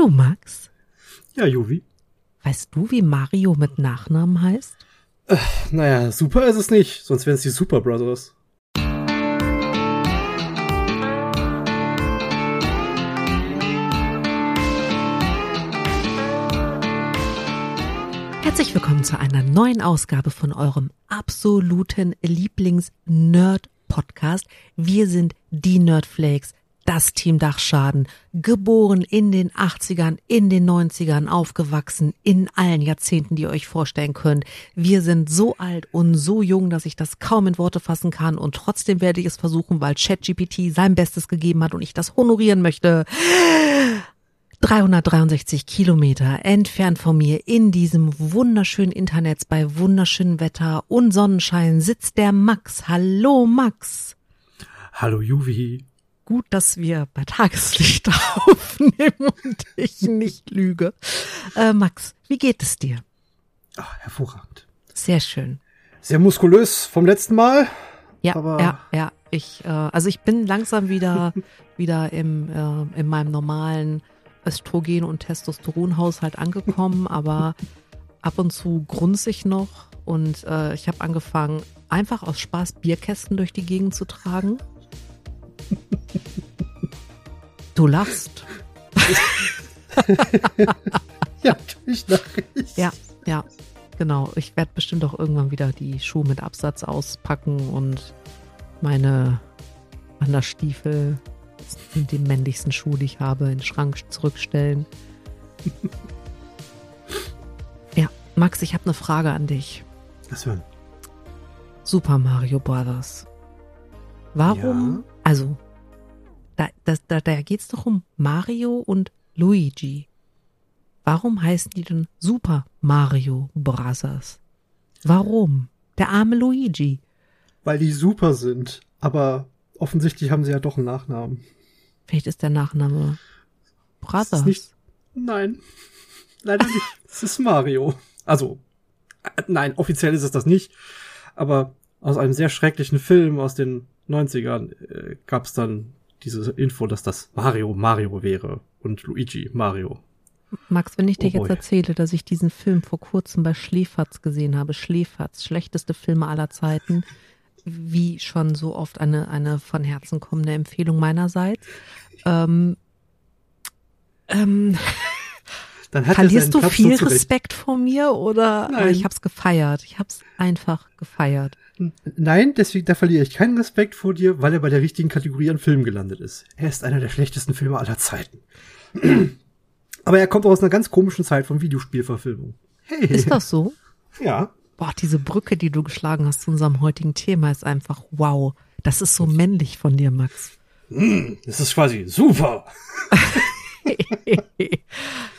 Du, Max, Ja, Juvi. weißt du, wie Mario mit Nachnamen heißt? Naja, super ist es nicht, sonst wären es die Super Brothers. Herzlich willkommen zu einer neuen Ausgabe von eurem absoluten Lieblings-Nerd-Podcast. Wir sind die Nerdflakes, das Team Dachschaden, geboren in den 80ern, in den 90ern, aufgewachsen in allen Jahrzehnten, die ihr euch vorstellen könnt. Wir sind so alt und so jung, dass ich das kaum in Worte fassen kann und trotzdem werde ich es versuchen, weil ChatGPT sein Bestes gegeben hat und ich das honorieren möchte. 363 Kilometer entfernt von mir in diesem wunderschönen Internet bei wunderschönem Wetter und Sonnenschein sitzt der Max. Hallo Max. Hallo Juvi. Gut, dass wir bei Tageslicht aufnehmen und ich nicht lüge. Äh, Max, wie geht es dir? Ach, hervorragend. Sehr schön. Sehr muskulös vom letzten Mal. Ja, ja, ja. Ich, äh, also ich bin langsam wieder, wieder im, äh, in meinem normalen Östrogen- und Testosteronhaushalt angekommen, aber ab und zu grunze ich noch und äh, ich habe angefangen, einfach aus Spaß Bierkästen durch die Gegend zu tragen. Du lachst. Ja, natürlich lache ich. Ja, ja, genau. Ich werde bestimmt auch irgendwann wieder die Schuhe mit Absatz auspacken und meine Wanderstiefel sind die männlichsten Schuhe, die ich habe, in den Schrank zurückstellen. ja, Max, ich habe eine Frage an dich. Das hören. Super Mario Brothers. Warum? Ja? Also, da, das, da, da geht's doch um Mario und Luigi. Warum heißen die denn Super Mario Brothers? Warum? Der arme Luigi. Weil die super sind. Aber offensichtlich haben sie ja doch einen Nachnamen. Vielleicht ist der Nachname Brothers. nicht. Nein. Leider nicht. Es ist Mario. Also, äh, nein, offiziell ist es das nicht. Aber aus einem sehr schrecklichen Film aus den 90ern äh, gab es dann diese Info, dass das Mario Mario wäre und Luigi Mario. Max, wenn ich dir Oh jetzt erzähle, dass ich diesen Film vor kurzem bei Schläferz gesehen habe, Schläferz, schlechteste Filme aller Zeiten, wie schon so oft eine, eine von Herzen kommende Empfehlung meinerseits. Ähm, ähm, Dann hat er verlierst du Platz viel. Respekt vor mir oder Nein. Aber ich hab's gefeiert. Ich hab's einfach gefeiert. Nein, deswegen, da verliere ich keinen Respekt vor dir, weil er bei der richtigen Kategorie an Filmen gelandet ist. Er ist einer der schlechtesten Filme aller Zeiten. Aber er kommt auch aus einer ganz komischen Zeit von Videospielverfilmung. Hey. Ist das so? Ja. Boah, diese Brücke, die du geschlagen hast zu unserem heutigen Thema, ist einfach wow. Das ist so männlich von dir, Max. Das ist quasi super.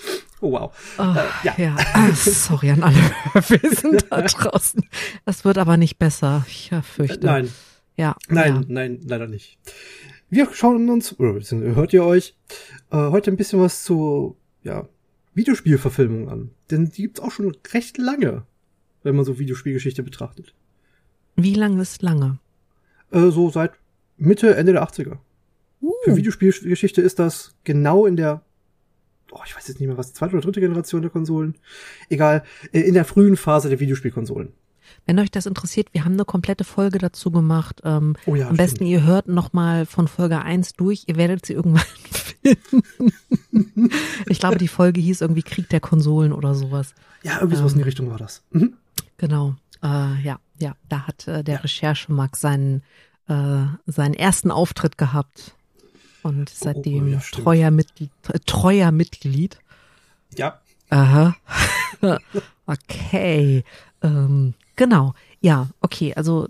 Oh wow. Oh, ja. ja. Ah, sorry an alle Hörwesen da draußen. Das wird aber nicht besser. Ich fürchte. Nein, Ja. nein, Ja. nein, leider nicht. Wir schauen uns, oder hört ihr euch, äh, heute ein bisschen was zu, ja, Videospielverfilmungen an. Denn die gibt's auch schon recht lange, wenn man so Videospielgeschichte betrachtet. Wie lange ist lange? Äh, so seit Mitte, Ende der 80er. Für Uh, Videospielgeschichte ist das genau in der, oh, ich weiß jetzt nicht mehr was, zweite oder dritte Generation der Konsolen. Egal, äh, in der frühen Phase der Videospielkonsolen. wenn euch das interessiert, wir haben eine komplette Folge dazu gemacht. Ähm, Oh ja, am besten, stimmt. ihr hört noch mal von Folge 1 durch. Ihr werdet sie irgendwann finden. ich glaube, die Folge hieß irgendwie Krieg der Konsolen oder sowas. Ja, irgendwie sowas in Ähm. die Richtung war das. Mhm. Genau. Äh, ja, ja, da hat äh, der Recherche Max seinen, äh, seinen ersten Auftritt gehabt. Und seitdem oh, ja, treuer Mitglied, äh, treuer Mitglied. Ja, Aha. okay. Ähm, genau. Ja, okay. Also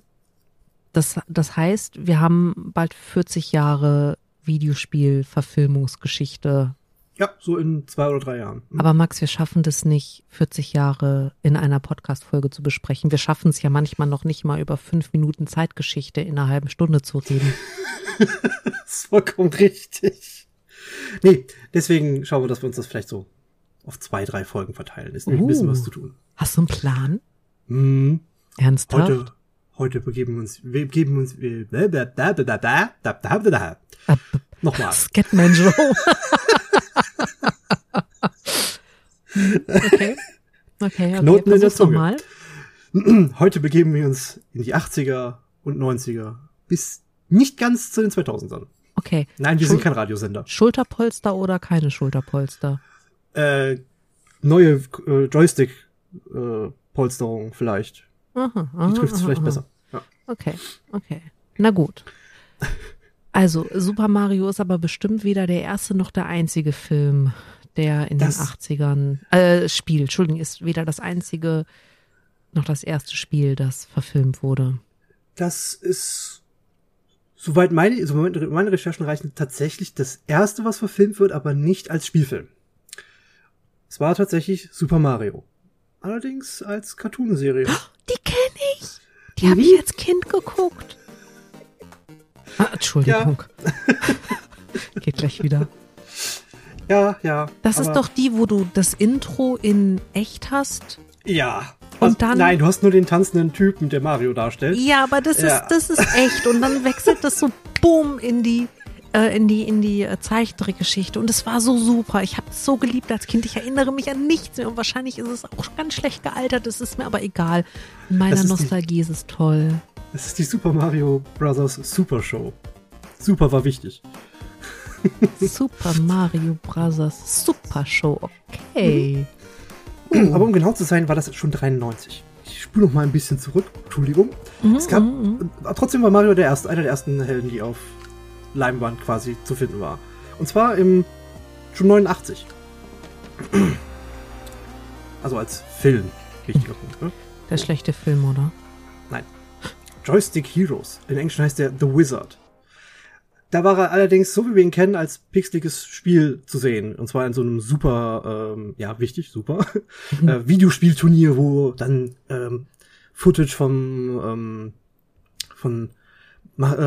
das, das heißt, wir haben bald 40 Jahre Videospiel-Verfilmungsgeschichte. Ja, so in zwei oder drei Jahren. Mhm. Aber Max, wir schaffen das nicht, 40 Jahre in einer Podcast-Folge zu besprechen. Wir schaffen es ja manchmal noch nicht mal über fünf Minuten Zeitgeschichte in einer halben Stunde zu reden. Das ist vollkommen richtig. Nee, deswegen schauen wir, dass wir uns das vielleicht so auf zwei, drei Folgen verteilen. Ist nämlich ein bisschen Uh. was zu tun. Hast du einen Plan? Mhm. Ernsthaft? Heute, heute begeben wir uns, wir geben uns, wir, da, da, da, da, da, da, da, da, da. Ab- Nochmal. Scatman Joe. Okay. Okay, okay. Knoten in der Zunge. mal. Heute begeben wir uns in die 80er und 90er bis nicht ganz zu den 2000ern. Okay. Nein, wir Schul sind kein Radiosender. Schulterpolster oder keine Schulterpolster? Äh, neue äh, Joystick-Polsterung vielleicht. Aha, Die aha, trifft es vielleicht aha. besser. Ja. Okay, okay. Na gut. Also, Super Mario ist aber bestimmt weder der erste noch der einzige Film, der in Das- den 80ern, äh, Spiel, Entschuldigung, ist weder das einzige noch das erste Spiel, das verfilmt wurde. Das ist, soweit meine, soweit meine Recherchen reichen, tatsächlich das erste, was verfilmt wird, aber nicht als Spielfilm. Es war tatsächlich Super Mario. Allerdings als Cartoonserie. Die kenne ich. Die habe ich als Kind geguckt. Ah, Entschuldigung. Geht gleich wieder. Ja, ja. Das ist doch die, wo du das Intro in echt hast. Ja. Und Also, dann- Nein, du hast nur den tanzenden Typen, der Mario darstellt. Ja, aber das Ja. ist das ist echt und dann wechselt das so boom in die äh, in die in die äh, Zeichentrickgeschichte und es war so super. Ich habe es so geliebt als Kind. Ich erinnere mich an nichts mehr und wahrscheinlich ist es auch ganz schlecht gealtert. Das ist mir aber egal. In meiner ist die- Nostalgie ist es toll. Das ist die Super Mario Bros. Super Show. Super war wichtig. Super Mario Bros. Super Show. Okay. Aber um genau zu sein, war das schon 93. Ich spule noch mal ein bisschen zurück. Entschuldigung. Mhm, Es gab, mhm, mhm. trotzdem war Mario der erste, einer der ersten Helden, die auf Leinwand quasi zu finden war. Und zwar im schon 89. Also als Film. Wichtiger Punkt, ne? Der schlechte Film, oder? Nein. Joystick Heroes. In Englisch heißt der The Wizard. Da war er allerdings, so wie wir ihn kennen, als pixeliges Spiel zu sehen. Und zwar in so einem super, ähm, ja, wichtig, super, äh, Videospielturnier, wo dann ähm, Footage vom, ähm, von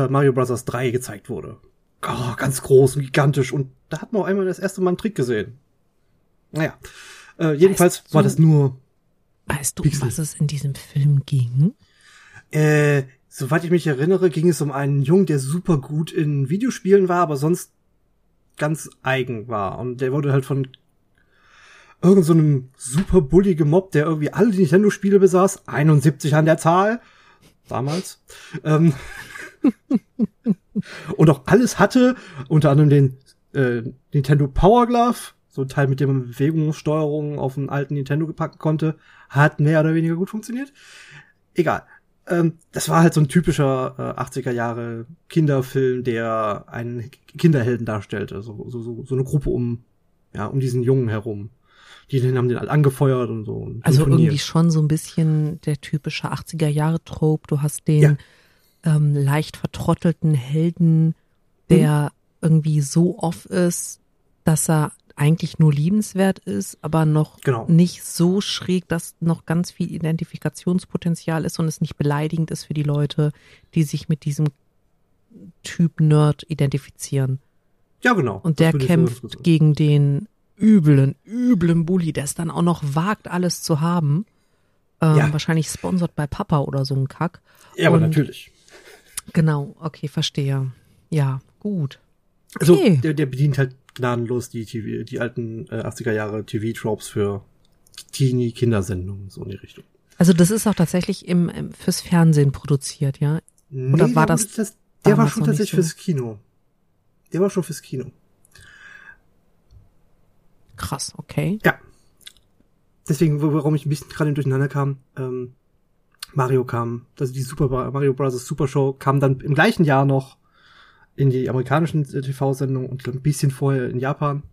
Mario Bros. 3 gezeigt wurde. Oh, ganz groß und gigantisch. Und da hat man auch einmal das erste Mal einen Trick gesehen. Naja. Äh, jedenfalls Weißt war du- das nur Weißt du, um Pixel. was es in diesem Film ging? Äh, soweit ich mich erinnere, ging es um einen Jungen, der super gut in Videospielen war, aber sonst ganz eigen war. Und der wurde halt von irgend so einem super bully gemobbt, der irgendwie alle Nintendo-Spiele besaß. 71 an der Zahl. Damals. Ähm, und auch alles hatte, unter anderem den äh, Nintendo Power Glove, so ein Teil, mit dem man Bewegungssteuerung auf einen alten Nintendo packen konnte, hat mehr oder weniger gut funktioniert. Egal. Ähm, das war halt so ein typischer äh, 80er Jahre Kinderfilm, der einen Kinderhelden darstellte. So, so, so, so eine Gruppe um, ja, um diesen Jungen herum. Die haben den alle angefeuert und so. Und Also irgendwie schon so ein bisschen der typische 80er Jahre Trope. Du hast den Ja. Ähm, leicht vertrottelten Helden, der irgendwie so off ist, dass er eigentlich nur liebenswert ist, aber noch Genau. nicht so schräg, dass noch ganz viel Identifikationspotenzial ist und es nicht beleidigend ist für die Leute, die sich mit diesem Typ Nerd identifizieren. Ja, genau. Und Das der so kämpft sagen. gegen den üblen, üblen Bully, der es dann auch noch wagt, alles zu haben. Ähm, Ja. Wahrscheinlich sponsert bei Papa oder so ein Kack. Ja, aber und- natürlich. Genau, okay, verstehe. Ja, gut. Also, Okay. der, der bedient halt gnadenlos die TV, die alten äh, 80er Jahre TV-Tropes für Teenie-Kindersendungen, so in die Richtung. Also das ist auch tatsächlich im, im fürs Fernsehen produziert, ja? Oder Nee, war der das wurde der war schon tatsächlich so? fürs Kino. Der war schon fürs Kino. Krass, okay. Ja. Deswegen, warum ich ein bisschen gerade durcheinander kam, ähm, Mario kam, also die Super Mario Bros. Super Show kam dann im gleichen Jahr noch in die amerikanischen äh, TV-Sendungen und ein bisschen vorher in Japan.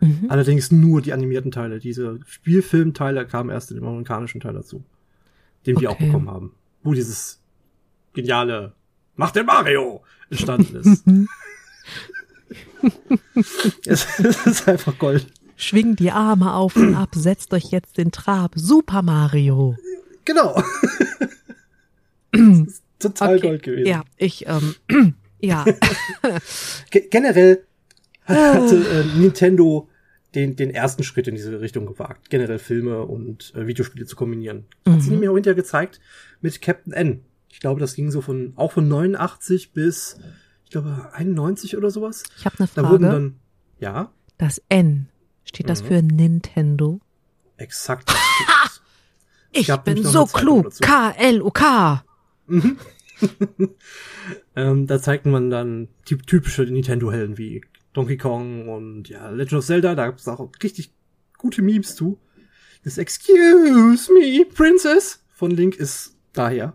Mhm. Allerdings nur die animierten Teile. Diese Spielfilmteile kamen erst in dem amerikanischen Teil dazu. Den wir auch Okay. bekommen haben. Wo dieses geniale Mach den Mario entstanden ist. es, es ist einfach Gold. Schwingt die Arme auf und ab, setzt euch jetzt den Trab. Super Mario. Genau. das ist total Okay. Gold gewesen. Ja, ich, ähm, ja. Ge generell hat, hatte äh, Nintendo den, den ersten Schritt in diese Richtung gewagt, generell Filme und äh, Videospiele zu kombinieren. Das hat sie Mhm. mir auch hinterher gezeigt mit Captain N. Ich glaube, das ging so von auch von 89 bis ich glaube 91 oder sowas. Ich habe eine Da wurden Frage. dann ja Das N, steht das Mhm. für Nintendo? exakt. Ich bin so klug. K-L-U-K. Ähm, da zeigt man dann die typische Nintendo-Helden wie Donkey Kong und ja, Legend of Zelda. Da gab es auch richtig gute Memes zu. Das Excuse me, Princess von Link ist daher.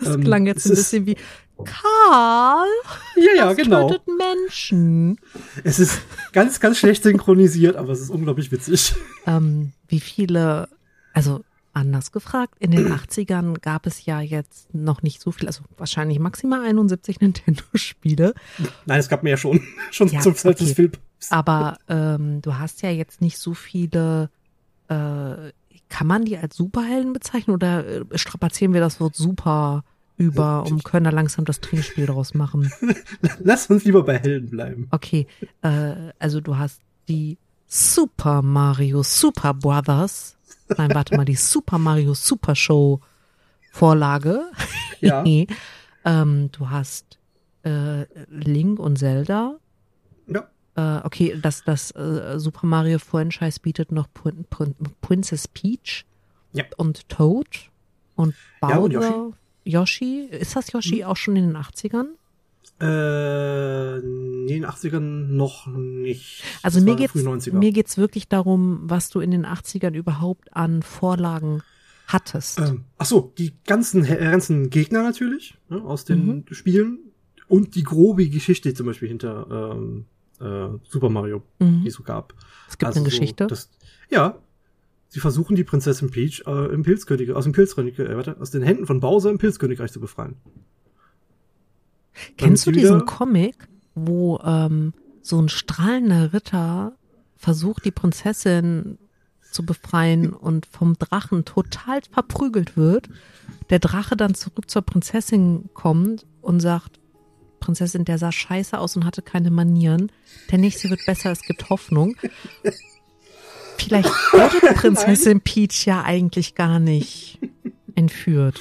Das Ähm, klang jetzt ein bisschen wie Karl. Ja, ja, das genau. tötet Menschen. Es ist ganz, ganz schlecht synchronisiert, aber es ist unglaublich witzig. Ähm, wie viele, also anders gefragt, in den 80ern gab es ja jetzt noch nicht so viel, also wahrscheinlich maximal 71 Nintendo-Spiele. Nein, es gab mehr schon. Schon Ja, zum Zeit des. Films. Aber ähm, du hast ja jetzt nicht so viele. Äh, kann man die als Superhelden bezeichnen oder äh, strapazieren wir das Wort Super über und können da langsam das Trinkspiel draus machen? Lass uns lieber bei Helden bleiben. Okay, äh, also du hast die Super Mario Super Brothers. Nein, warte mal, die Super Mario Super Show Vorlage. Ja. ähm, du hast äh, Link und Zelda. Ja. Äh, okay, das, das äh, Super Mario Franchise bietet noch Prin Prin Princess Peach Ja. und Toad und Bowser. Ja, und Yoshi. Yoshi. Ist das Yoshi auch schon in den 80ern? Äh, nee, in den 80ern noch nicht. Also Das mir geht's, früh 90er. mir geht's wirklich darum, was du in den 80ern überhaupt an Vorlagen hattest. Ähm, ach so, die ganzen, äh, ganzen Gegner natürlich ne, aus den Mhm. Spielen und die grobe Geschichte zum Beispiel hinter ähm, äh, Super Mario, Mhm. die es so gab. Es gibt Also eine so, Geschichte. Das, ja, sie versuchen die Prinzessin Peach äh, im Pilzkönig, aus dem Pilzkönig, äh, warte, aus den Händen von Bowser im Pilzkönigreich zu befreien. Kennst du diesen Comic, wo ähm, so ein strahlender Ritter versucht, die Prinzessin zu befreien und vom Drachen total verprügelt wird? Der Drache dann zurück zur Prinzessin kommt und sagt, Prinzessin, der sah scheiße aus und hatte keine Manieren. Der nächste wird besser, es gibt Hoffnung. Vielleicht wurde Prinzessin Peach ja eigentlich gar nicht entführt.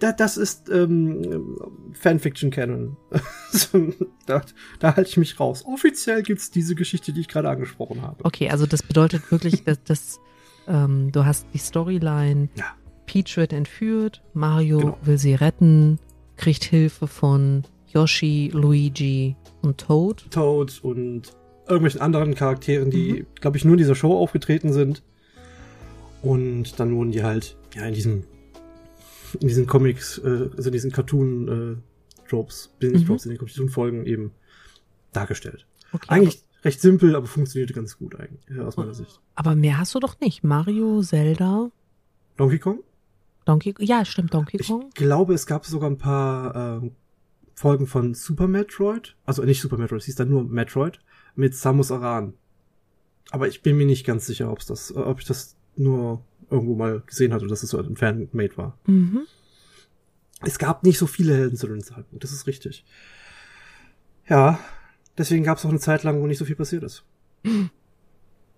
Da, das ist ähm, Fanfiction Canon. da, da halte ich mich raus. Offiziell gibt's diese Geschichte, die ich gerade angesprochen habe. Okay, also das bedeutet wirklich, dass, dass ähm, du hast die Storyline, Ja. Peach wird entführt, Mario Genau. will sie retten, kriegt Hilfe von Yoshi, Luigi und Toad. Toad und irgendwelchen anderen Charakteren, die, Mhm. glaube ich, nur in dieser Show aufgetreten sind. Und dann wurden die halt, ja, in diesem, in diesen Comics, äh, also in diesen Cartoon-Tropes, äh, nicht Mhm. In den Cartoon-Folgen eben dargestellt. Okay, Eigentlich recht simpel, aber funktionierte ganz gut eigentlich, äh, aus meiner Sicht. aber, mehr hast du doch nicht. Mario, Zelda, Donkey Kong? Donkey Ja, stimmt, Donkey Ich Kong. glaube, es gab sogar ein paar ähm, Folgen von Super Metroid. Also nicht Super Metroid, es hieß dann nur Metroid mit Samus Aran. Aber ich bin mir nicht ganz sicher, ob's das, äh, ob ich das nur irgendwo mal gesehen hatte, dass es so ein Fanmade war. Mhm. Es gab nicht so viele Helden zu dem Zeitpunkt, das ist richtig. Ja, deswegen gab es auch eine Zeit lang, wo nicht so viel passiert ist.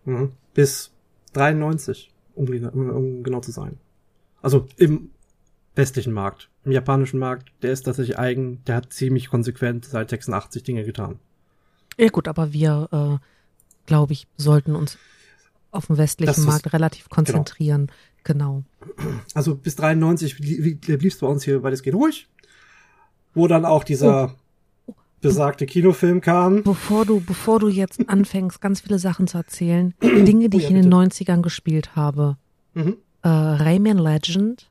Mhm. Bis 93, um, gena- um, um genau zu sein. Also im westlichen Markt. Im japanischen Markt, der ist tatsächlich eigen, der hat ziemlich konsequent seit 86 Dinge getan. Ja gut, aber wir, äh, glaube ich, sollten uns auf dem westlichen Das Markt relativ konzentrieren. Genau. Also bis 93 li- blieb es bei uns hier weitestgehend ruhig. Wo dann auch dieser besagte Kinofilm kam. Bevor du, bevor du jetzt anfängst, ganz viele Sachen zu erzählen, Dinge, die Oh ja, ich in den bitte. 90ern gespielt habe. Mhm. Äh, Rayman Legend,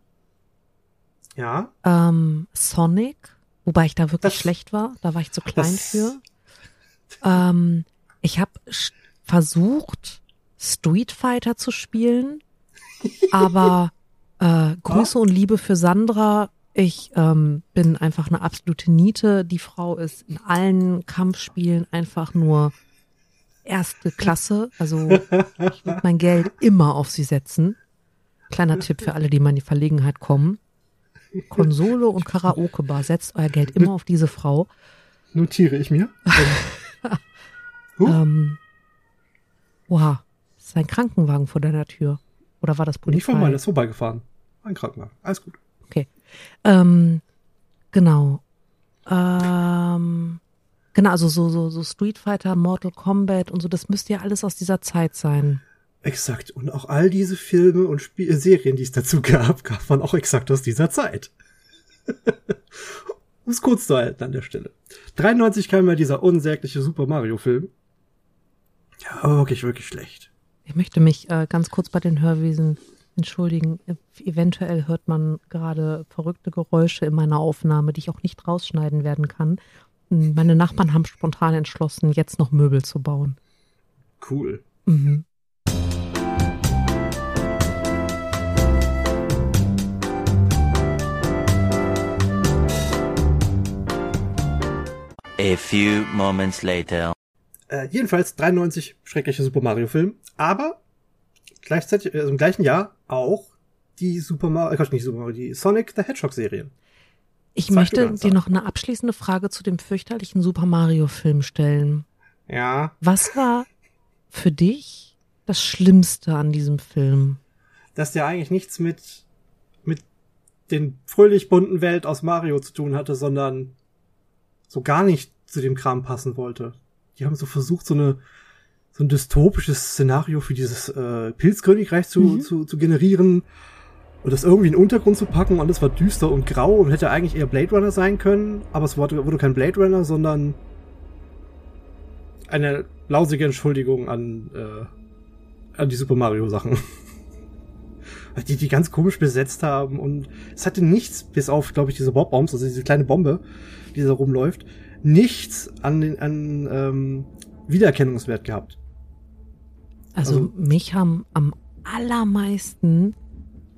Ja. ähm, Sonic, wobei ich da wirklich Das- schlecht war, da war ich zu klein für. Ähm, ich habe versucht, Street Fighter zu spielen, aber äh, Grüße und Liebe für Sandra. Ich ähm, bin einfach eine absolute Niete. Die Frau ist in allen Kampfspielen einfach nur erste Klasse. Also ich würde mein Geld immer auf sie setzen. Kleiner Tipp für alle, die mal in die Verlegenheit kommen. Konsole und Karaoke-Bar. Setzt euer Geld immer auf diese Frau. Notiere ich mir. Huh? Ähm, oha, ist ein Krankenwagen vor deiner Tür. Oder war das Polizei? Nicht von meiner, ist vorbeigefahren. Ein Krankenwagen. Alles gut. Okay. Ähm, genau. Ähm, genau, also so, so, so Street Fighter, Mortal Kombat und so, das müsste ja alles aus dieser Zeit sein. Exakt. Und auch all diese Filme und Spiel Serien, die es dazu gab, gab man auch exakt aus dieser Zeit. um es kurz zu halten an der Stelle. 93 kam ja dieser unsägliche Super Mario Film. Ja, wirklich, wirklich schlecht. Ich möchte mich äh, ganz kurz bei den Hörwesen entschuldigen. Eventuell hört man gerade verrückte Geräusche in meiner Aufnahme, die ich auch nicht rausschneiden werden kann. Meine Nachbarn haben spontan entschlossen, jetzt noch Möbel zu bauen. Cool. Mhm. A few moments later. Äh, jedenfalls 93 schrecklicher Super Mario Film, aber gleichzeitig also im gleichen Jahr auch die Super Mario, äh, nicht Super Mario, die Sonic the Hedgehog Serie. Ich möchte dir noch eine abschließende Frage zu dem fürchterlichen Super Mario Film stellen. Ja. Was war für dich das Schlimmste an diesem Film? Dass der eigentlich nichts mit mit den fröhlich bunten Welt aus Mario zu tun hatte, sondern so gar nicht zu dem Kram passen wollte. Die haben so versucht, so eine so ein dystopisches Szenario für dieses äh, Pilzkönigreich zu, mhm. zu, zu generieren und das irgendwie in den Untergrund zu packen und es war düster und grau und hätte eigentlich eher Blade Runner sein können, aber es wurde, wurde kein Blade Runner, sondern eine lausige Entschuldigung an, äh, an die Super Mario Sachen. die die ganz komisch besetzt haben und es hatte nichts, bis auf, glaube ich, diese Bob-Bombs, also diese kleine Bombe, die da rumläuft, nichts an den an ähm, Wiedererkennungswert gehabt. Also, also mich haben am allermeisten,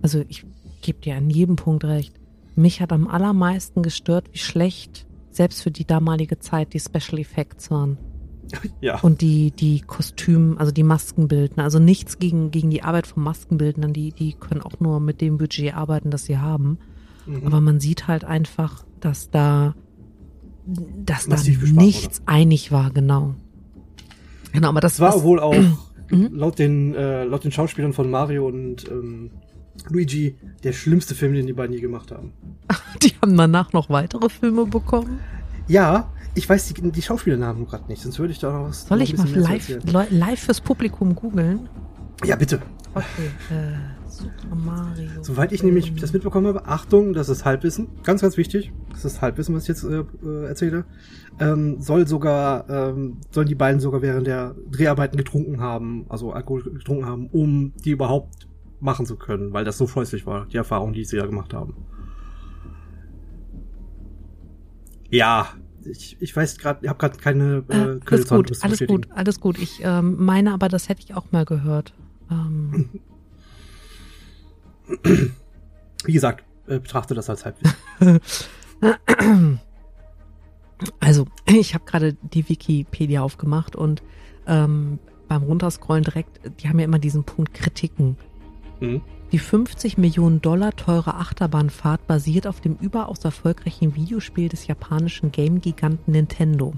also ich gebe dir an jedem Punkt recht, mich hat am allermeisten gestört, wie schlecht selbst für die damalige Zeit die Special Effects waren. Ja. Und die, die Kostümen, also die Maskenbildner, also nichts gegen, gegen die Arbeit von Maskenbildnern, die, die können auch nur mit dem Budget arbeiten, das sie haben. Mhm. Aber man sieht halt einfach, dass da, dass da nichts wurde. einig war, genau. Genau, aber das war was, wohl auch mhm. laut den, äh, laut den Schauspielern von Mario und ähm, Luigi der schlimmste Film, den die beiden je gemacht haben. Die haben danach noch weitere Filme bekommen? Ja, ich weiß die, die Schauspielernamen gerade nicht, sonst würde ich da noch was. Soll ich mal live, live fürs Publikum googeln? Ja, bitte. Okay, äh, Super Mario. Soweit ich nämlich das mitbekommen habe, Achtung, das ist Halbwissen, ganz, ganz wichtig, das ist Halbwissen, was ich jetzt äh, äh, erzähle, ähm, soll sogar, ähm, sollen die beiden sogar während der Dreharbeiten getrunken haben, also Alkohol getrunken haben, um die überhaupt machen zu können, weil das so scheußlich war, die Erfahrung, die sie ja gemacht haben. Ja, ich, ich weiß gerade, ich habe gerade keine äh, äh Alles gut, alles gut, alles gut. Ich ähm, meine aber, das hätte ich auch mal gehört. Ähm. Wie gesagt, äh, betrachte das als Halbwissen. also, ich habe gerade die Wikipedia aufgemacht und ähm, beim Runterscrollen direkt, die haben ja immer diesen Punkt Kritiken. Mhm. Die 50 Millionen Dollar teure Achterbahnfahrt basiert auf dem überaus erfolgreichen Videospiel des japanischen Game-Giganten Nintendo.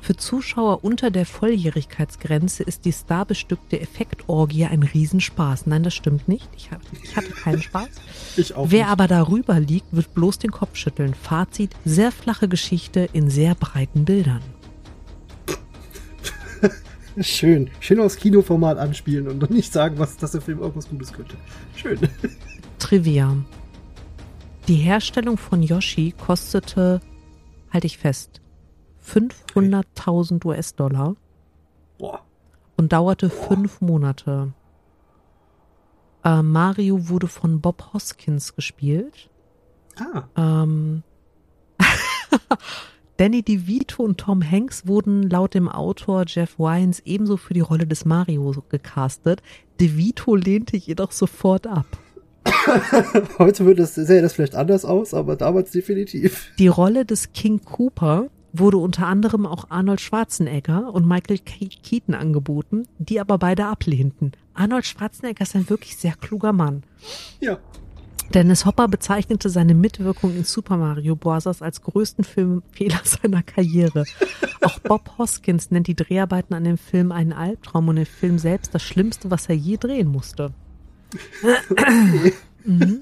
Für Zuschauer unter der Volljährigkeitsgrenze ist die starbestückte Effektorgie ein Riesenspaß. Nein, das stimmt nicht. Ich, hab, ich hatte keinen Spaß. Ich auch Wer nicht. aber darüber liegt, wird bloß den Kopf schütteln. Fazit, sehr flache Geschichte in sehr breiten Bildern. Schön. Schön aus Kinoformat anspielen und nicht sagen, was, dass der Film irgendwas Gutes könnte. Schön. Trivia. Die Herstellung von Yoshi kostete, halte ich fest, 500.000 US-Dollar. Boah. Und dauerte Boah. fünf Monate. Äh, Mario wurde von Bob Hoskins gespielt. Ah. Ähm, Danny DeVito und Tom Hanks wurden laut dem Autor Jeff Wines ebenso für die Rolle des Mario gecastet. DeVito lehnte jedoch sofort ab. Heute würde das, sähe das vielleicht anders aus, aber damals definitiv. Die Rolle des King Cooper wurde unter anderem auch Arnold Schwarzenegger und Michael Keaton angeboten, die aber beide ablehnten. Arnold Schwarzenegger ist ein wirklich sehr kluger Mann. Ja. Dennis Hopper bezeichnete seine Mitwirkung in Super Mario Bros. als größten Filmfehler seiner Karriere. Auch Bob Hoskins nennt die Dreharbeiten an dem Film einen Albtraum und den Film selbst das Schlimmste, was er je drehen musste. mhm.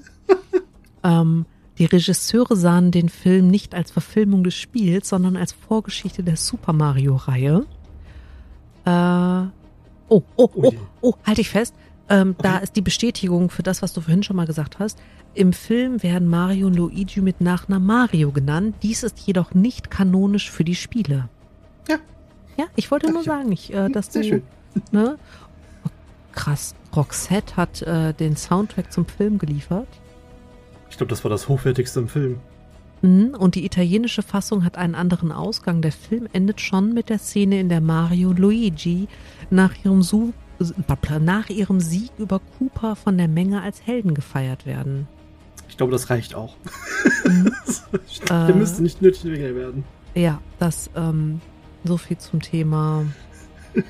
ähm, die Regisseure sahen den Film nicht als Verfilmung des Spiels, sondern als Vorgeschichte der Super Mario-Reihe. Äh, Oh, oh, Oh oh, je. oh, halt dich fest. Ähm, Da Okay. ist die Bestätigung für das, was du vorhin schon mal gesagt hast. Im Film werden Mario und Luigi mit Nachnamen Mario genannt. Dies ist jedoch nicht kanonisch für die Spiele. Ja. Ja, ich wollte Ach, nur ich sagen, ich, äh, dass Sehr du, schön. ne? Oh, krass. Roxette hat äh, den Soundtrack zum Film geliefert. Ich glaube, das war das hochwertigste im Film. Mhm, Und die italienische Fassung hat einen anderen Ausgang. Der Film endet schon mit der Szene, in der Mario Luigi nach ihrem, Su nach ihrem Sieg über Cooper von der Menge als Helden gefeiert werden. Ich glaube, das reicht auch. Mhm. Der Äh. müsste nicht nötig werden. Ja, das ähm, so viel zum Thema.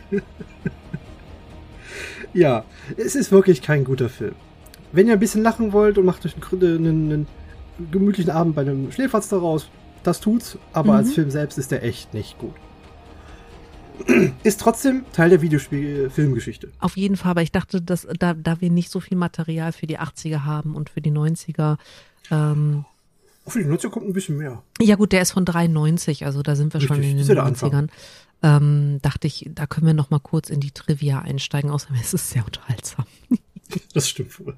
Ja, es ist wirklich kein guter Film. Wenn ihr ein bisschen lachen wollt und macht euch einen, einen, einen gemütlichen Abend bei einem Schläferz daraus, das tut's, aber Mhm. als Film selbst ist der echt nicht gut. Ist trotzdem Teil der Videospiel-Filmgeschichte. Auf jeden Fall, aber ich dachte, dass da, da wir nicht so viel Material für die 80er haben und für die 90er. Ähm, Für die Nutzer kommt ein bisschen mehr. ja gut, der ist von 93, also da sind wir schon Richtig, in ist den ja der Anfang. 90ern. Ähm, dachte ich, da können wir noch mal kurz in die Trivia einsteigen, außerdem ist es sehr unterhaltsam. Das stimmt wohl.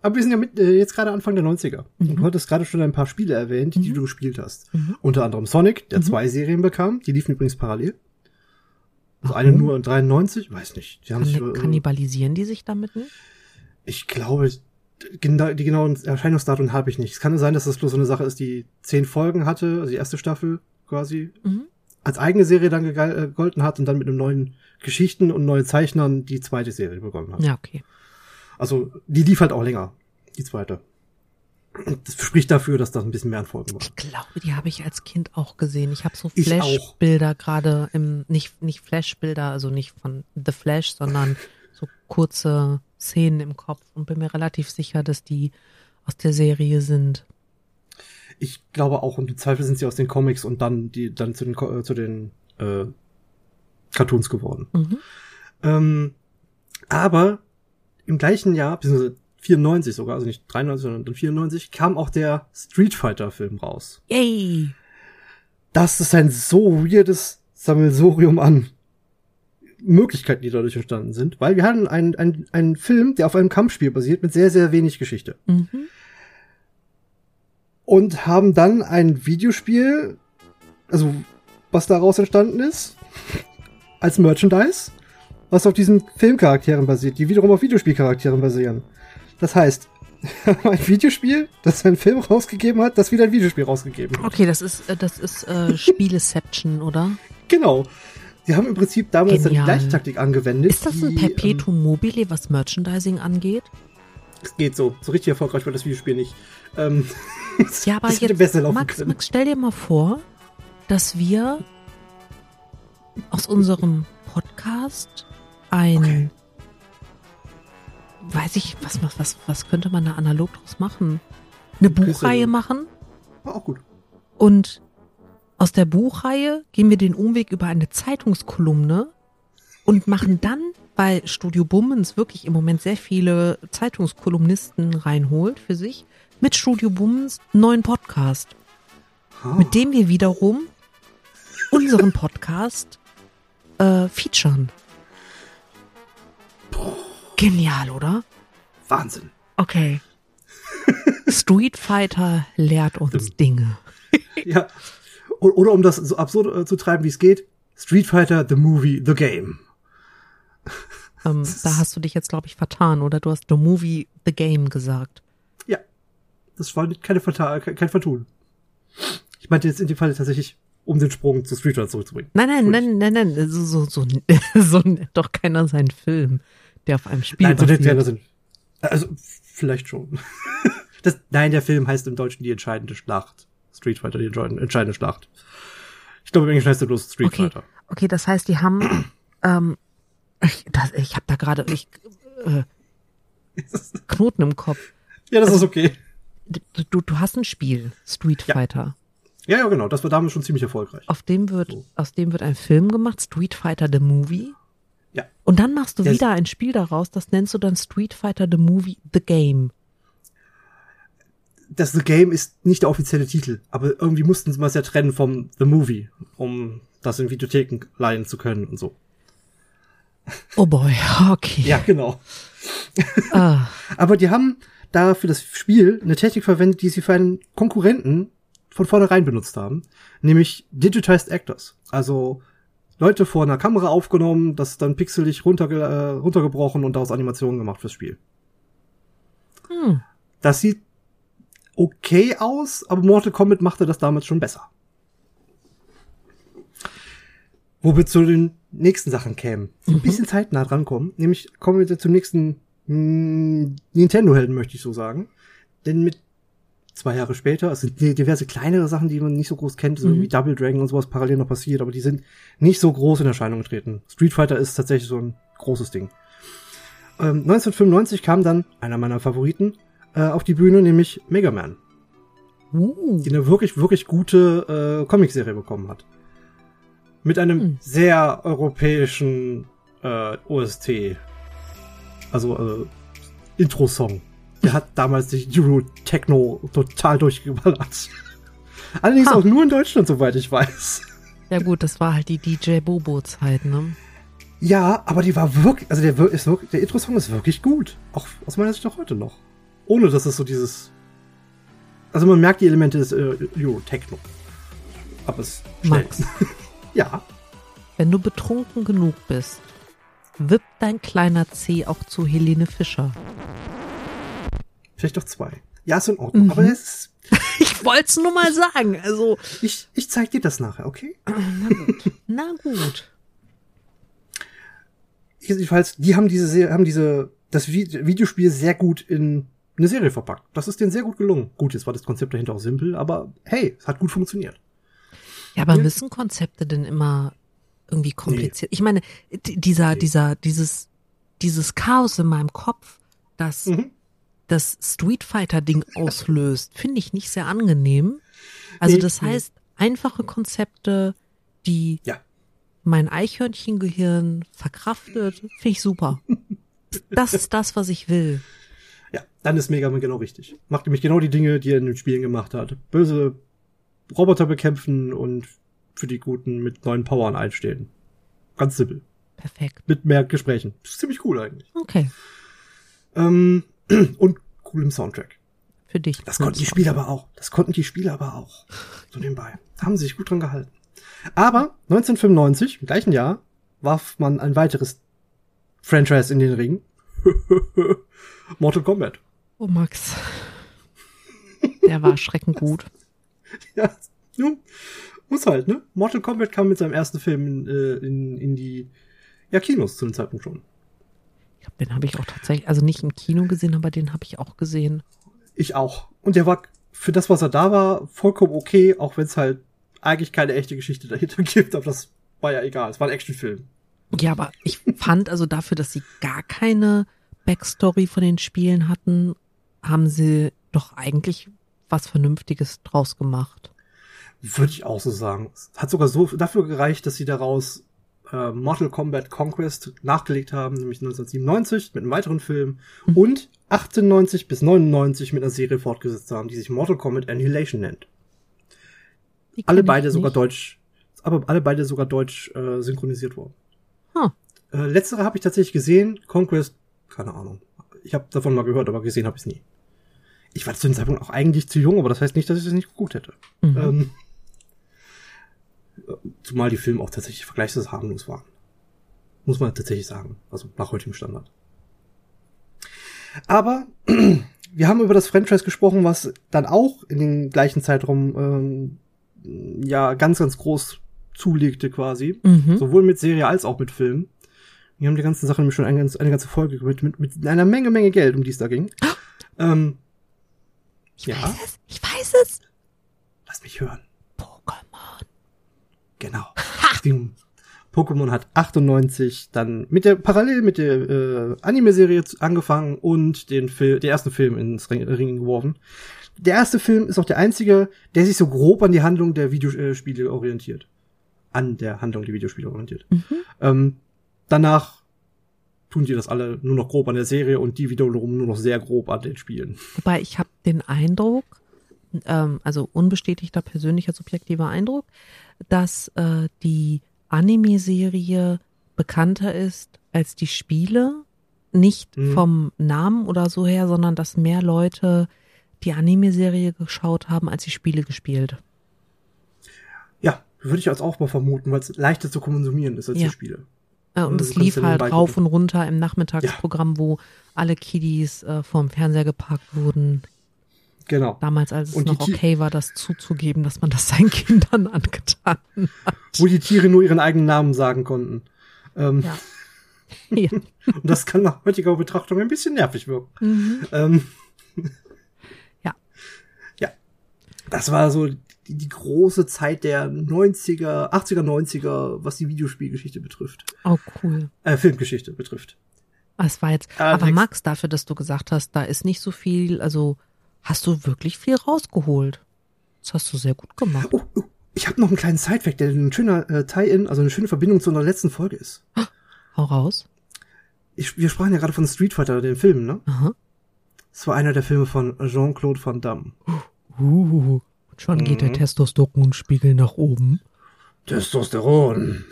Aber wir sind ja mit, äh, jetzt gerade Anfang der 90er. Und du hattest gerade schon ein paar Spiele erwähnt, die du gespielt hast. Unter anderem Sonic, der zwei Serien bekam. Die liefen übrigens parallel. Also eine Warum? nur in 93, weiß nicht. Die haben sich, Kann, äh, kannibalisieren die sich damit nicht? ich glaube, die genauen Erscheinungsdaten habe ich nicht. Es kann sein, dass das bloß so eine Sache ist, die zehn Folgen hatte, also die erste Staffel quasi, Mhm. als eigene Serie dann äh, gegolten hat und dann mit einem neuen Geschichten und neuen Zeichnern die zweite Serie begonnen hat. Ja, okay. Also die lief halt auch länger, die zweite. Das spricht dafür, dass das ein bisschen mehr an Folgen war. Ich glaube, die habe ich als Kind auch gesehen. Ich habe so. Flash-Bilder gerade im, nicht, nicht Flash-Bilder, also nicht von The Flash, sondern so kurze Szenen im Kopf und bin mir relativ sicher, dass die aus der Serie sind. Ich glaube auch, und im Zweifel sind sie aus den Comics und dann die dann zu den äh, zu den äh, Cartoons geworden. Mhm. Ähm, aber im gleichen Jahr, beziehungsweise 94 sogar, also nicht 93, sondern dann 94, kam auch der Street Fighter Film raus. Yay! Das ist ein so weirdes Sammelsurium an Möglichkeiten, die dadurch entstanden sind, weil wir hatten einen, einen, einen Film, der auf einem Kampfspiel basiert, mit sehr, sehr wenig Geschichte. Mhm. Und haben dann ein Videospiel, also was daraus entstanden ist, als Merchandise, was auf diesen Filmcharakteren basiert, die wiederum auf Videospielcharakteren basieren. Das heißt, ein Videospiel, das einen Film rausgegeben hat, das wieder ein Videospiel rausgegeben hat. Okay, das ist, äh, das ist äh, Spieleception, oder? Genau. Sie haben im Prinzip damals dann die Genial. gleiche Taktik angewendet. Ist das ein die, Perpetuum mobile, was Merchandising angeht? Ähm, es geht so. So richtig erfolgreich war das Videospiel nicht. Ähm, Ja, aber jetzt, Max, können. Max, stell dir mal vor, dass wir aus unserem Podcast ein, Okay. weiß ich, was, was, was, was könnte man da analog draus machen? Eine. Buchreihe machen War auch gut. und aus der Buchreihe gehen wir den Umweg über eine Zeitungskolumne und machen dann, weil Studio Bummens wirklich im Moment sehr viele Zeitungskolumnisten reinholt für sich, mit Studio Bummens einen neuen Podcast, Ah, mit dem wir wiederum unseren Podcast äh, featuren. Genial, oder? Wahnsinn. Okay. Street Fighter lehrt uns Dinge. Ja. Oder um das so absurd äh, zu treiben, wie es geht, Street Fighter, the movie, the game. Ähm, da hast du dich jetzt, glaube ich, vertan, oder? Du hast The Movie, The Game gesagt. Ja. Das war keine Verta kein Vertun. Ich meinte jetzt in dem Fall tatsächlich, um den Sprung zu Street Fighter zurückzubringen. Nein, nein, nein, nein, nein. So, so, so, so doch keiner seinen Film, der auf einem Spiel Nein, so basiert. in- Also, vielleicht schon. Das, nein, der Film heißt im Deutschen die entscheidende Schlacht. Street Fighter, die entscheidende Schlacht. Ich glaube, im Englischen heißt er bloß Street Okay, Fighter. okay, das heißt, die haben, ähm, ich, das, ich habe da gerade, äh, Knoten im Kopf. Ja, das ist okay. Du, du, hast ein Spiel, Street Ja. Fighter. Ja, ja, genau. Das war damals schon ziemlich erfolgreich. Auf dem wird, So. aus dem wird ein Film gemacht, Street Fighter the Movie. Ja. Und dann machst du ist- wieder ein Spiel daraus, das nennst du dann Street Fighter the Movie The Game. Das The Game ist nicht der offizielle Titel, aber irgendwie mussten sie mal ja trennen vom The Movie, um das in Videotheken leihen zu können und so. Oh boy, okay. Ja, genau. Ah, Aber die haben da für das Spiel eine Technik verwendet, die sie für einen Konkurrenten von vornherein benutzt haben, nämlich Digitized Actors. Also Leute vor einer Kamera aufgenommen, das dann pixelig runterge äh, runtergebrochen und daraus Animationen gemacht fürs Spiel. hm. Das sieht okay aus, aber Mortal Kombat machte das damals schon besser. Wo wir zu den nächsten Sachen kämen, die ein bisschen zeitnah drankommen, nämlich kommen wir zum nächsten mm, Nintendo-Helden, möchte ich so sagen. Denn mit zwei Jahre später, es sind diverse kleinere Sachen, die man nicht so groß kennt, so Mhm. wie Double Dragon und sowas parallel noch passiert, aber die sind nicht so groß in Erscheinung getreten. Street Fighter ist tatsächlich so ein großes Ding. Ähm, 1995 kam dann einer meiner Favoriten äh, auf die Bühne, nämlich Mega Man, Uh. die eine wirklich, wirklich gute äh, Comicserie bekommen hat. Mit einem Hm. sehr europäischen äh, OST. Also äh, Intro-Song. Der hat damals die Euro-Techno total durchgeballert. Allerdings Ha. auch nur in Deutschland, soweit ich weiß. Ja gut, das war halt die DJ Bobo-Zeit, ne? Ja, aber die war wirklich, also der ist wirklich, der Intro-Song ist wirklich gut. Auch aus meiner Sicht auch heute noch. Ohne dass es so dieses. Also man merkt die Elemente des äh, Euro-Techno. Aber es schnell. Max, Ja. wenn du betrunken genug bist, wippt dein kleiner C auch zu Helene Fischer. Vielleicht doch zwei. Ja, ist in Ordnung. Aber es ist, Ich wollte es nur mal sagen. Also, ich, ich zeig dir das nachher, okay? na gut. Jedenfalls, die haben diese, Serie- haben diese, das Vi- Videospiel sehr gut in eine Serie verpackt. Das ist denen sehr gut gelungen. Gut, jetzt war das Konzept dahinter auch simpel, aber hey, es hat gut funktioniert. Ja, aber Ja. müssen Konzepte denn immer irgendwie kompliziert? Ich meine, dieser, dieser, dieses, dieses Chaos in meinem Kopf, das Mhm. Das Street Fighter Ding auslöst, finde ich nicht sehr angenehm. Also das heißt, einfache Konzepte, die Ja. mein Eichhörnchengehirn verkraftet, finde ich super. Das ist das, was ich will. Ja, dann ist Mega Man genau richtig. Macht nämlich genau die Dinge, die er in den Spielen gemacht hat. Böse Roboter bekämpfen und für die Guten mit neuen Powern einstehen. Ganz simpel. Perfekt. Mit mehr Gesprächen. Das ist ziemlich cool eigentlich. Okay, Ähm, und coolem Soundtrack. für dich. Das konnten die Spieler aber auch. Das konnten die Spieler aber auch. So nebenbei. Haben sie sich gut dran gehalten. Aber 1995, im gleichen Jahr, warf man ein weiteres Franchise in den Ring. Mortal Kombat. Oh Max. Der war schreckend gut. Ja, nun, muss halt, ne? Mortal Kombat kam mit seinem ersten Film in, äh, in, in die ja, Kinos zu dem Zeitpunkt schon. Ich glaub, den habe ich auch tatsächlich, also nicht im Kino gesehen, aber den habe ich auch gesehen. Ich auch. Und der war für das, was er da war, vollkommen okay, auch wenn es halt eigentlich keine echte Geschichte dahinter gibt, aber das war ja egal. Es war ein Actionfilm. Ja, aber ich fand also dafür, dass sie gar keine Backstory von den Spielen hatten, haben sie doch eigentlich was Vernünftiges draus gemacht. Würde ich auch so sagen. Es hat sogar so dafür gereicht, dass sie daraus äh, Mortal Kombat Conquest nachgelegt haben, nämlich 1997 mit einem weiteren Film Mhm. und 98 bis 99 mit einer Serie fortgesetzt haben, die sich Mortal Kombat Annihilation nennt. Alle beide sogar deutsch, aber alle beide sogar deutsch äh, synchronisiert worden. Huh. Äh, letztere habe ich tatsächlich gesehen, Conquest, keine Ahnung. Ich habe davon mal gehört, aber gesehen habe ich es nie. Ich war zu dem Zeitpunkt auch eigentlich zu jung, aber das heißt nicht, dass ich es nicht geguckt hätte. Mhm. Ähm, zumal die Filme auch tatsächlich vergleichsweise harmlos waren. Muss man tatsächlich sagen. Also nach heutigem Standard. Aber wir haben über das Franchise gesprochen, was dann auch in den gleichen Zeitraum ähm, ja ganz, ganz groß zulegte quasi. Mhm. Sowohl mit Serie als auch mit Film. Wir haben die ganzen Sachen nämlich schon eine, ganze- eine ganze Folge mit, mit, mit einer Menge, Menge Geld, um die es da ging. ähm, Ich ja. weiß es, ich weiß es. lass mich hören. Genau. Es ging um Pokémon hat 98 dann mit der parallel mit der äh, Anime-Serie angefangen und den Film, den ersten Film ins Ring, Ring geworfen. Der erste Film ist auch der einzige, der sich so grob an die Handlung der Videospiele orientiert. An der Handlung der Videospiele orientiert. Mhm. Ähm, danach tun die das alle nur noch grob an der Serie und die wiederum nur noch sehr grob an den Spielen. Wobei ich habe den Eindruck, ähm, also unbestätigter persönlicher subjektiver Eindruck, dass äh, die Anime-Serie bekannter ist als die Spiele. Nicht Mhm. vom Namen oder so her, sondern dass mehr Leute die Anime-Serie geschaut haben, als die Spiele gespielt. Ja, würde ich jetzt auch mal vermuten, weil es leichter zu konsumieren ist als Ja. die Spiele. Äh, Und Also es lief ja halt rauf und runter im Nachmittagsprogramm, wo alle Kiddies äh, vorm Fernseher geparkt wurden. Genau. Damals, als es Und noch okay war, das zuzugeben, dass man das seinen Kindern angetan hat. Wo die Tiere nur ihren eigenen Namen sagen konnten. Ähm, Ja. ja. Und das kann nach heutiger Betrachtung ein bisschen nervig wirken. Mhm. Ähm, Ja. Ja. Das war so die, die große Zeit der 90er, 80er, 90er, was die Videospielgeschichte betrifft. Oh, cool. Äh, Filmgeschichte betrifft. Ah, Es war jetzt, Ah, aber. Max, dafür, dass du gesagt hast, da ist nicht so viel, also hast du wirklich viel rausgeholt. Das hast du sehr gut gemacht. Oh, oh, ich habe noch einen kleinen Sidefact, der ein schöner äh, Tie-In, also eine schöne Verbindung zu unserer letzten Folge ist. Hau raus. Ich, wir sprachen ja gerade von Street Fighter, den Film, ne? Aha. Das war einer der Filme von Jean-Claude Van Damme. Uh, schon geht der Mhm. Testosteronspiegel nach oben. Testosteron.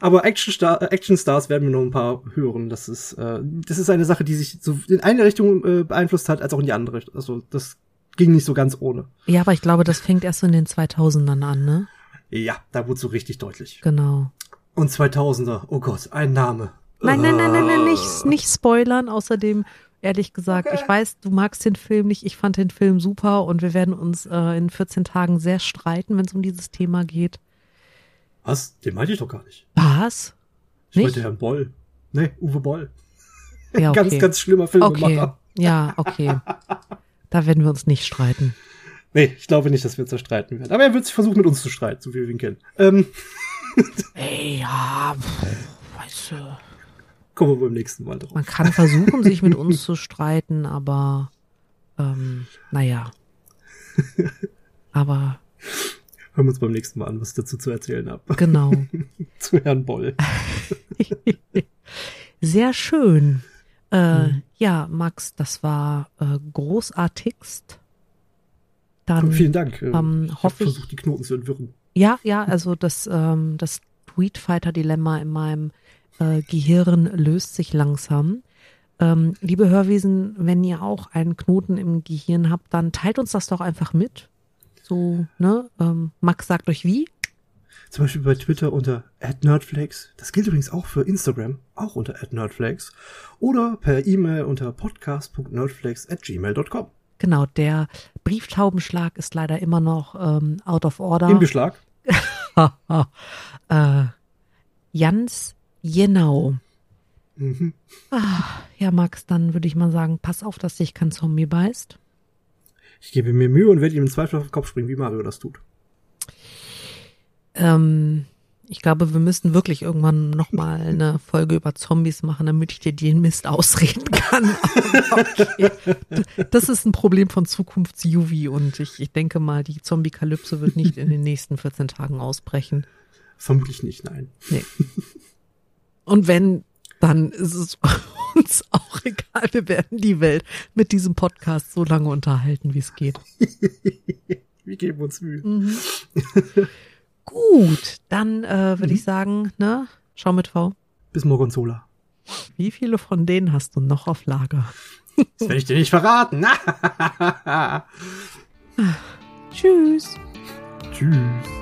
Aber Action, Star, äh, Action Stars werden wir noch ein paar hören. Das ist, äh, das ist eine Sache, die sich so in eine Richtung äh, beeinflusst hat, als auch in die andere. Also das ging nicht so ganz ohne. Ja, aber ich glaube, das fängt erst so in den 2000ern an, ne? Ja, da wurde so richtig deutlich. Genau. Und 2000er, oh Gott, ein Name. Nein, nein, nein, nein, nein, Äh. nicht, nicht spoilern. Außerdem, ehrlich gesagt, Okay. ich weiß, du magst den Film nicht. Ich fand den Film super und wir werden uns äh, in 14 Tagen sehr streiten, wenn es um dieses Thema geht. Was? Den meinte ich doch gar nicht. Was? Ich Nicht? meinte Herrn Boll. Nee, Uwe Boll. Ja, okay. Ganz, ganz schlimmer okay. Filmemacher. Ja, okay. Da werden wir uns nicht streiten. Nee, ich glaube nicht, dass wir uns da streiten werden. Aber er wird sich versuchen, mit uns zu streiten, so wie wir ihn kennen. Ähm, Ey, ja, pff, weißt du. kommen wir beim nächsten Mal drauf. Man kann versuchen, sich mit uns zu streiten, aber ähm, naja. Aber Hören wir uns beim nächsten Mal an, was ich dazu zu erzählen habe. genau. zu Herrn Boll. Sehr schön. Äh, Mhm. Ja, Max, das war äh, großartigst. Dann, Vielen Dank. Äh, ähm, ich habe hoffe ich- versucht, die Knoten zu entwirren. ja, ja, also das, ähm, das Street Fighter Dilemma in meinem äh, Gehirn löst sich langsam. Ähm, liebe Hörwesen, wenn ihr auch einen Knoten im Gehirn habt, dann teilt uns das doch einfach mit. So, ne? Ähm, Max sagt euch wie. Zum Beispiel bei Twitter unter @nerdflex. Das gilt übrigens auch für Instagram, auch unter @nerdflex. Oder per E-Mail unter podcast.nerdflex@gmail.com. Genau, der Brieftaubenschlag ist leider immer noch ähm, out of order. Im Beschlag. äh, Jans Genau. Mhm. Ja, Max, dann würde ich mal sagen, pass auf, dass dich kein Zombie beißt. Ich gebe mir Mühe und werde ihm im Zweifel auf den Kopf springen, wie Mario das tut. Ähm, ich glaube, wir müssen wirklich irgendwann nochmal eine Folge über Zombies machen, damit ich dir den Mist ausreden kann. Okay. Das ist ein Problem von Zukunfts-Juvi und ich, ich denke mal, die Zombie-Kalypse wird nicht in den nächsten 14 Tagen ausbrechen. Vermutlich nicht, nein. Nee. Und wenn, dann ist es uns auch egal. Wir werden die Welt mit diesem Podcast so lange unterhalten, wie es geht. Wir geben uns Mühe. Mhm. Gut, dann äh, würde ich sagen, ne, schau mit V. Bis Morgonzola. Wie viele von denen hast du noch auf Lager? Das werde ich dir nicht verraten. Tschüss. Tschüss.